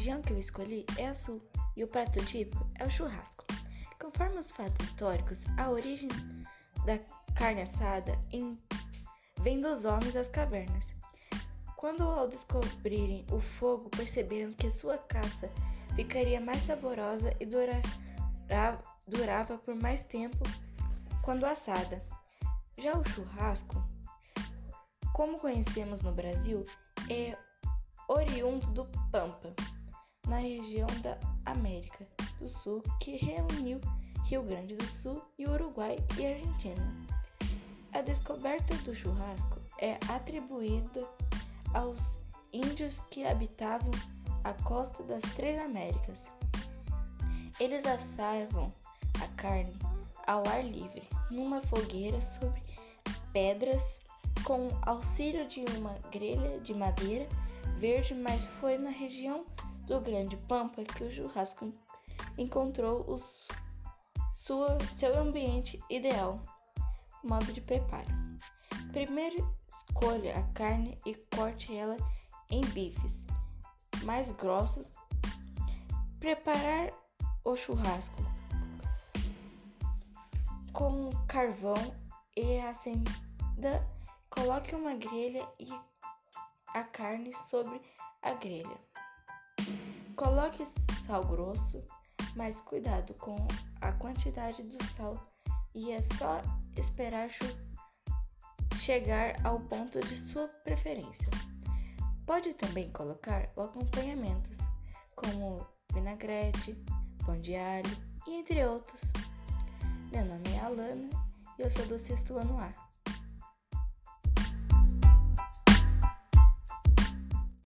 região que eu escolhi é a sul e o prato típico é o churrasco. Conforme os fatos históricos, a origem da carne assada em... vem dos homens das cavernas. Quando, ao descobrirem o fogo, perceberam que sua caça ficaria mais saborosa e durava, durava por mais tempo quando assada. Já o churrasco, como conhecemos no Brasil, é oriundo do Pampa, na região da América do Sul, que reuniu Rio Grande do Sul e Uruguai e Argentina. A descoberta do churrasco é atribuída aos índios que habitavam a costa das três Américas. Eles assavam a carne ao ar livre, numa fogueira sobre pedras, com auxílio de uma grelha de madeira verde, mas foi na região do Grande Pampa que o churrasco encontrou os, sua, seu ambiente ideal. Modo de preparo: primeiro escolha a carne e corte ela em bifes mais grossos. Preparar o churrasco com carvão e acenda. Coloque uma grelha e a carne sobre a grelha. Coloque sal grosso, mas cuidado com a quantidade do sal e é só esperar chegar ao ponto de sua preferência. Pode também colocar acompanhamentos como vinagrete, pão de alho e entre outros. Meu nome é Alana e eu sou do sexto ano A.